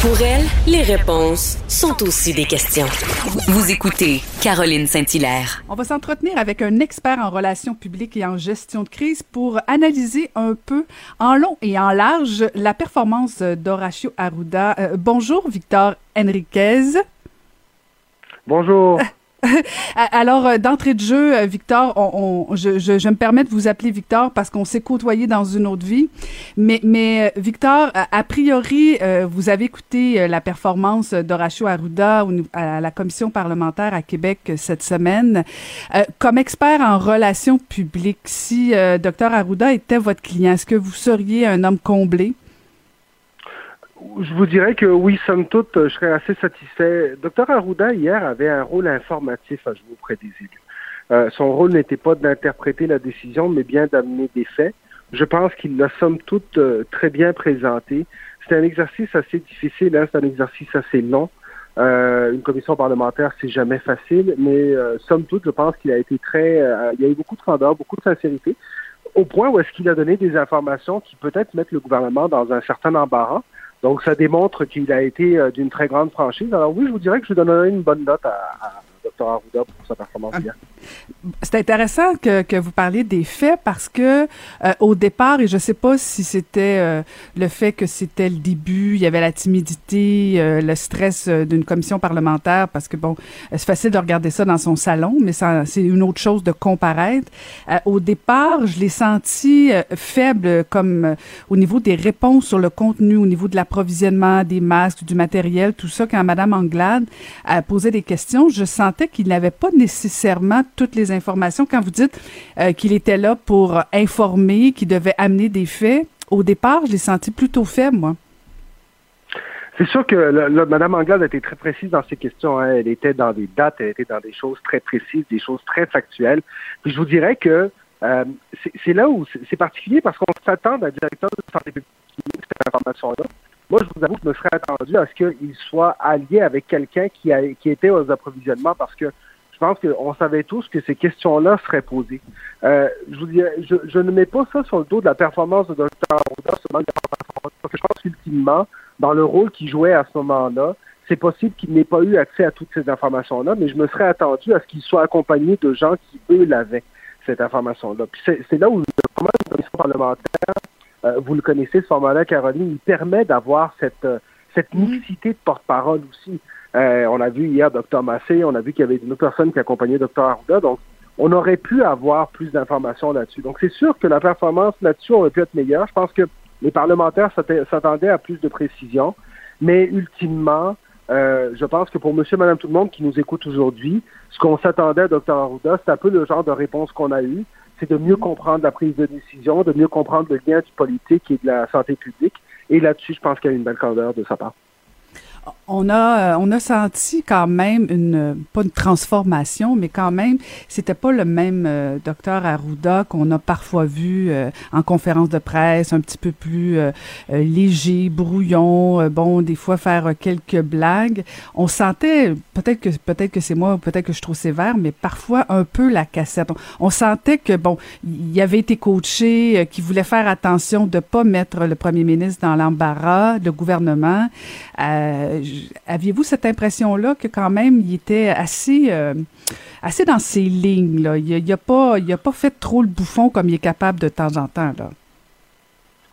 Pour elle, les réponses sont aussi des questions. Vous écoutez Caroline Saint-Hilaire. On va s'entretenir avec un expert en relations publiques et en gestion de crise pour analyser un peu en long et en large la performance d'Horacio Arruda. Euh, bonjour Victor Enriquez. Bonjour. Alors, euh, d'entrée de jeu, euh, Victor, je, me permets de vous appeler Victor parce qu'on s'est côtoyé dans une autre vie. Mais, mais euh, Victor, a, priori, vous avez écouté la performance d'Horacio Arruda à la commission parlementaire à Québec cette semaine. comme expert en relations publiques, si Dr Arruda était votre client, est-ce que vous seriez un homme comblé? Je vous dirais que oui, somme toute, je serais assez satisfait. Docteur Arruda, hier, avait un rôle informatif à jouer auprès des élus. Euh, son rôle n'était pas d'interpréter la décision, mais bien d'amener des faits. Je pense qu'il l'a somme toute euh, très bien présenté. C'est un exercice assez difficile, hein, c'est un exercice assez long. Euh, une commission parlementaire, c'est jamais facile, mais somme toute, je pense qu'il a été très, il y a eu beaucoup de candeur, beaucoup de sincérité, au point où est-ce qu'il a donné des informations qui peut-être mettent le gouvernement dans un certain embarras. Donc, ça démontre qu'il a été euh, d'une très grande franchise. Alors oui, je vous dirais que je donnerais une bonne note à, Dr. Arruda pour sa performance hier. C'est intéressant que, que, vous parliez des faits parce que euh, au départ, et je sais pas si c'était euh, le fait que c'était le début, il y avait la timidité, euh, le stress d'une commission parlementaire parce que bon, c'est facile de regarder ça dans son salon, mais c'est une autre chose de comparaître. au départ, je l'ai senti faible comme au niveau des réponses sur le contenu, au niveau de l'approvisionnement des masques, du matériel, tout ça. Quand Madame Anglade posé des questions, je sentais qu'il n'avait pas nécessairement toutes les informations. Quand vous dites euh, qu'il était là pour informer, qu'il devait amener des faits, au départ, je l'ai senti plutôt faible, moi. C'est sûr que Mme Anglade a été très précise dans ses questions. Hein. Elle était dans des dates, elle était dans des choses très précises, des choses très factuelles. Je vous dirais que euh, c'est là où c'est particulier parce qu'on s'attend à un directeur de santé publique cette information-là. Moi, je vous avoue que je me serais attendu à ce qu'il soit allié avec quelqu'un qui était aux approvisionnements parce que je pense qu'on savait tous que ces questions-là seraient posées. Euh, je, vous dis, je, je, ne mets pas ça sur le dos de la performance de Dr. Arruda, parce que je pense qu'ultimement, dans le rôle qu'il jouait à ce moment-là, c'est possible qu'il n'ait pas eu accès à toutes ces informations-là, mais je me serais attendu à ce qu'il soit accompagné de gens qui, eux, l'avaient, cette information-là. Puis c'est là où le format de commission parlementaire, euh, vous le connaissez, ce format-là, Caroline, il permet d'avoir cette, euh, cette mixité de porte-parole aussi. Euh, on a vu hier Dr Massé, on a vu qu'il y avait une autre personne qui accompagnait Dr Arruda, donc on aurait pu avoir plus d'informations là-dessus. Donc c'est sûr que la performance là-dessus aurait pu être meilleure. Je pense que les parlementaires s'attendaient à plus de précision, mais ultimement, euh, je pense que pour monsieur, madame, tout le monde qui nous écoute aujourd'hui, ce qu'on s'attendait à Dr Arruda, c'est un peu le genre de réponse qu'on a eu. C'est de mieux comprendre la prise de décision, de mieux comprendre le lien du politique et de la santé publique. Et là-dessus, je pense qu'il y a une belle candeur de sa part on a, euh, on a senti quand même une, pas une transformation, mais quand même, c'était pas le même euh, docteur Arruda qu'on a parfois vu euh, en conférence de presse, un petit peu plus léger, brouillon, bon, des fois faire quelques blagues. On sentait, peut-être que, peut-être que c'est moi, peut-être que je trop sévère, mais parfois un peu la cassette. On, sentait que, bon, il avait été coaché, qu'il voulait faire attention de pas mettre le premier ministre dans l'embarras, le gouvernement. Euh, aviez-vous cette impression-là que quand même il était assez, euh, dans ses lignes là? Il n'a pas, pas fait trop le bouffon comme il est capable de temps en temps.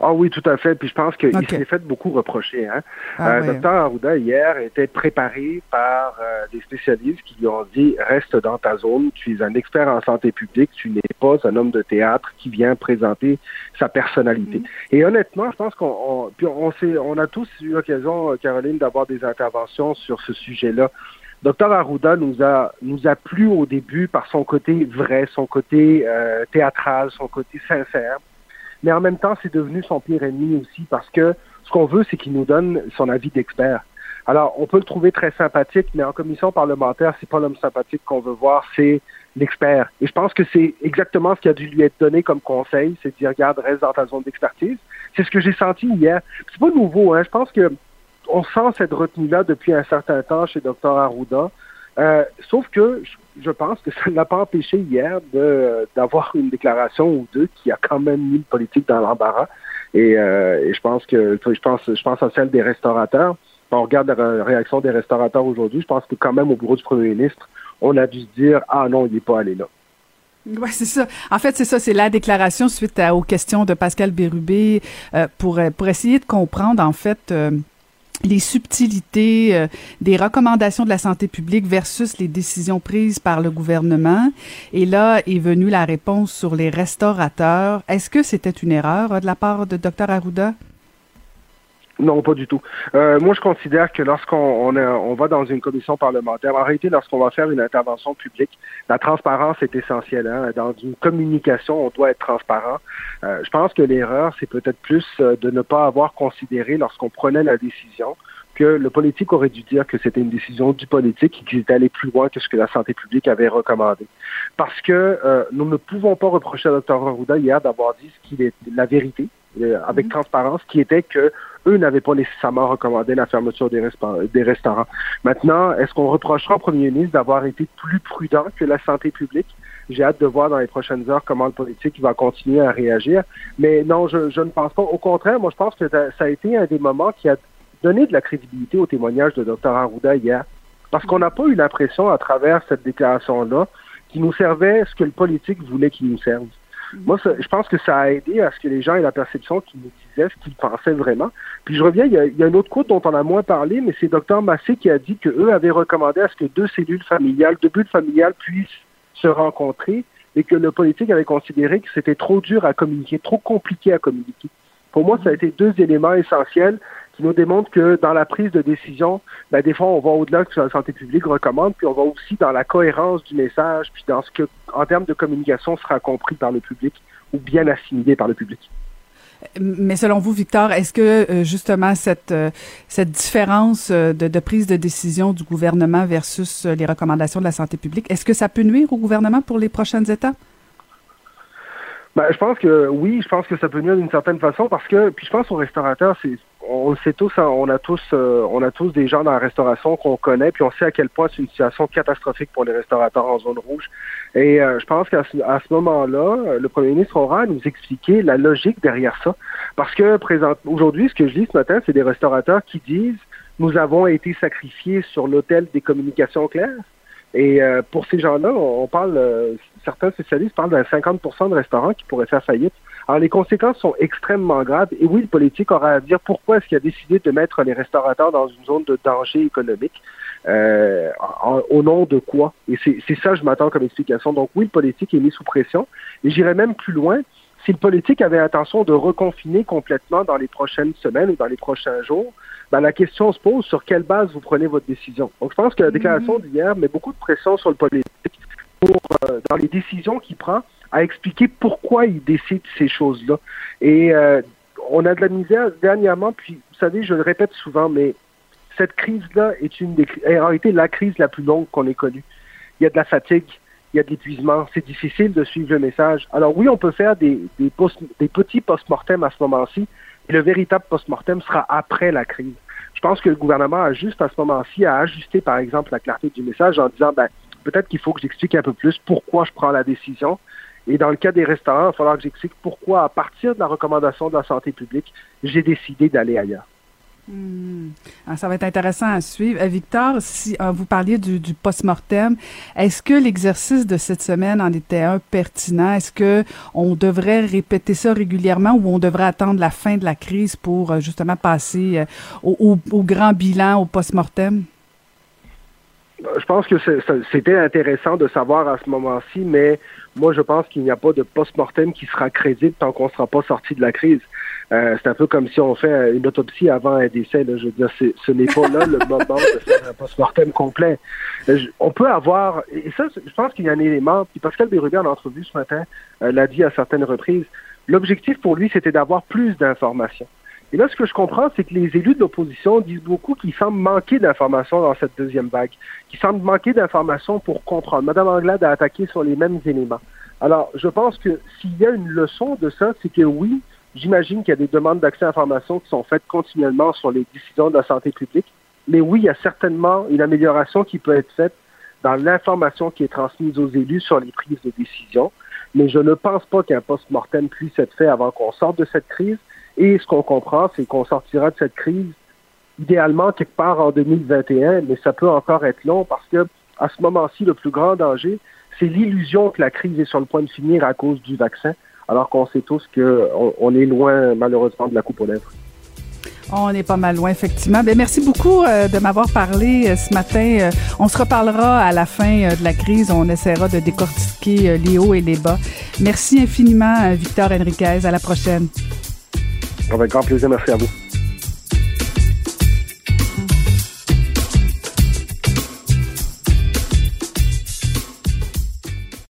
Ah oui, tout à fait. Puis je pense qu'il s'est fait beaucoup reprocher. Hein? Ah euh, Docteur Arruda, hier, était préparé par euh, des spécialistes qui lui ont dit reste dans ta zone, tu es un expert en santé publique, tu n'es pas un homme de théâtre qui vient présenter sa personnalité. Mm-hmm. Et honnêtement, je pense qu'on on, on, on a tous eu l'occasion, Caroline, d'avoir des interventions sur ce sujet-là. Docteur Arruda nous a nous a plu au début par son côté vrai, son côté euh, théâtral, son côté sincère mais en même temps, c'est devenu son pire ennemi aussi parce que ce qu'on veut, c'est qu'il nous donne son avis d'expert. Alors, on peut le trouver très sympathique, mais en commission parlementaire, c'est pas l'homme sympathique qu'on veut voir, c'est l'expert. Et je pense que c'est exactement ce qui a dû lui être donné comme conseil, c'est de dire, regarde, reste dans ta zone d'expertise. C'est ce que j'ai senti hier. C'est pas nouveau, hein. Je pense que on sent cette retenue-là depuis un certain temps chez Dr. Arruda. Euh, sauf que pense que ça ne l'a pas empêché hier d'avoir une déclaration ou deux qui a quand même mis le politique dans l'embarras. Et, euh, je pense que je pense je pense à celle des restaurateurs. on regarde la réaction des restaurateurs aujourd'hui, je pense que quand même au bureau du premier ministre, on a dû se dire ah non, il n'est pas allé là. Oui, c'est ça. En fait, c'est ça, c'est la déclaration suite aux questions de Pascal Bérubé euh, pour, pour essayer de comprendre, en fait, euh, les subtilités euh, des recommandations de la santé publique versus les décisions prises par le gouvernement. Et là est venue la réponse sur les restaurateurs. Est-ce que c'était une erreur de la part de Dr Arruda? Non, pas du tout. Euh, moi, je considère que lorsqu'on on, on, va dans une commission parlementaire, en réalité, lorsqu'on va faire une intervention publique, la transparence est essentielle. Hein. Dans une communication, on doit être transparent. Euh, je pense que l'erreur, c'est peut-être plus euh, de ne pas avoir considéré, lorsqu'on prenait la décision, que le politique aurait dû dire que c'était une décision du politique et qu'il était allé plus loin que ce que la santé publique avait recommandé. Parce que euh, nous ne pouvons pas reprocher à Dr. Arruda hier d'avoir dit ce qu'il est la vérité, avec mm-hmm. transparence, qui était que eux n'avaient pas nécessairement recommandé la fermeture des, des restaurants. Maintenant, est-ce qu'on reprochera au premier ministre d'avoir été plus prudent que la santé publique? J'ai hâte de voir dans les prochaines heures comment le politique va continuer à réagir. Mais non, je, je ne pense pas. Au contraire, moi, je pense que ça a été un des moments qui a donné de la crédibilité au témoignage de Dr. Arruda hier. Parce qu'on n'a pas eu l'impression, à travers cette déclaration-là, qu'il nous servait ce que le politique voulait qu'il nous serve. Moi, je pense que ça a aidé à ce que les gens aient la perception qu'ils nous disaient ce qu'ils pensaient vraiment. Puis je reviens, il y, a, il y a une autre quote dont on a moins parlé, mais c'est Dr Massé qui a dit qu'eux avaient recommandé à ce que deux cellules familiales, deux bulles familiales puissent se rencontrer et que le politique avait considéré que c'était trop dur à communiquer, trop compliqué à communiquer. Pour moi, ça a été deux éléments essentiels qui nous démontrent que dans la prise de décision, ben, des fois, on va au-delà de ce que la santé publique recommande, puis on va aussi dans la cohérence du message, puis dans ce que, en termes de communication, sera compris par le public ou bien assimilé par le public. Mais selon vous, Victor, est-ce que euh, justement cette euh, cette différence euh, de, de, prise de décision du gouvernement versus les recommandations de la santé publique, est-ce que ça peut nuire au gouvernement pour les prochaines étapes? Ben, je pense que oui, je pense que ça peut nuire d'une certaine façon parce que, puis je pense aux restaurateurs, c'est on sait tous, hein, on a tous, euh, on a tous des gens dans la restauration qu'on connaît, puis on sait à quel point c'est une situation catastrophique pour les restaurateurs en zone rouge. Et euh, je pense qu'à ce, à ce moment-là, euh, le premier ministre aura à nous expliquer la logique derrière ça, parce que aujourd'hui, ce que je lis ce matin, c'est des restaurateurs qui disent nous avons été sacrifiés sur l'autel des communications claires. Et pour ces gens-là, on parle, certains spécialistes parlent d'un 50% de restaurants qui pourraient faire faillite. Alors, les conséquences sont extrêmement graves. Et oui, le politique aura à dire pourquoi est-ce qu'il a décidé de mettre les restaurateurs dans une zone de danger économique. Euh, au nom de quoi? Et c'est ça, je m'attends comme explication. Donc oui, le politique est mis sous pression. Et j'irai même plus loin. Si le politique avait l'intention de reconfiner complètement dans les prochaines semaines ou dans les prochains jours, ben, la question se pose sur quelle base vous prenez votre décision. Donc je pense que la déclaration mm-hmm. d'hier met beaucoup de pression sur le politique euh, dans les décisions qu'il prend à expliquer pourquoi il décide ces choses-là. Et euh, on a de la misère dernièrement, puis vous savez, je le répète souvent, mais cette crise-là est une des, en réalité la crise la plus longue qu'on ait connue. Il y a de la fatigue, il y a de l'épuisement, c'est difficile de suivre le message. Alors oui, on peut faire des petits post-mortem à ce moment-ci, mais le véritable post-mortem sera après la crise. Je pense que le gouvernement a juste à ce moment-ci à ajuster, par exemple, la clarté du message en disant, ben, peut-être qu'il faut que j'explique un peu plus pourquoi je prends la décision, et dans le cas des restaurants, il va falloir que j'explique pourquoi, à partir de la recommandation de la santé publique, j'ai décidé d'aller ailleurs. Hmm. Ah, ça va être intéressant à suivre. Euh, Victor, si euh, vous parliez du, du post-mortem, est-ce que l'exercice de cette semaine en était un pertinent? Est-ce que on devrait répéter ça régulièrement ou on devrait attendre la fin de la crise pour euh, justement passer au, au, grand bilan, au post-mortem? Je pense que c'était intéressant de savoir à ce moment-ci, mais moi, je pense qu'il n'y a pas de post-mortem qui sera crédible tant qu'on ne sera pas sorti de la crise. Euh, c'est un peu comme si on fait une autopsie avant un décès. Là. Je veux dire, ce n'est pas là le moment de faire un post-mortem complet. Euh, on peut avoir, et ça, je pense qu'il y a un élément, puis Pascal Bérubé en entrevue ce matin euh, l'a dit à certaines reprises, l'objectif pour lui, c'était d'avoir plus d'informations. Et là, ce que je comprends, c'est que les élus de l'opposition disent beaucoup qu'ils semblent manquer d'informations dans cette deuxième vague, qu'ils semblent manquer d'informations pour comprendre. Madame Anglade a attaqué sur les mêmes éléments. Alors, je pense que s'il y a une leçon de ça, c'est que oui, j'imagine qu'il y a des demandes d'accès à l'information qui sont faites continuellement sur les décisions de la santé publique, mais oui, il y a certainement une amélioration qui peut être faite dans l'information qui est transmise aux élus sur les prises de décision, mais je ne pense pas qu'un post-mortem puisse être fait avant qu'on sorte de cette crise et ce qu'on comprend, c'est qu'on sortira de cette crise idéalement quelque part en 2021, mais ça peut encore être long parce que à ce moment-ci, le plus grand danger, c'est l'illusion que la crise est sur le point de finir à cause du vaccin, alors qu'on sait tous qu'on on est loin, malheureusement, de la coupe aux lèvres. On est pas mal loin, effectivement. Bien, merci beaucoup euh, de m'avoir parlé euh, ce matin. Euh, on se reparlera à la fin de la crise. On essaiera de décortiquer les hauts et les bas. Merci infiniment, Victor Enriquez. À la prochaine. Avec grand plaisir. Merci à vous.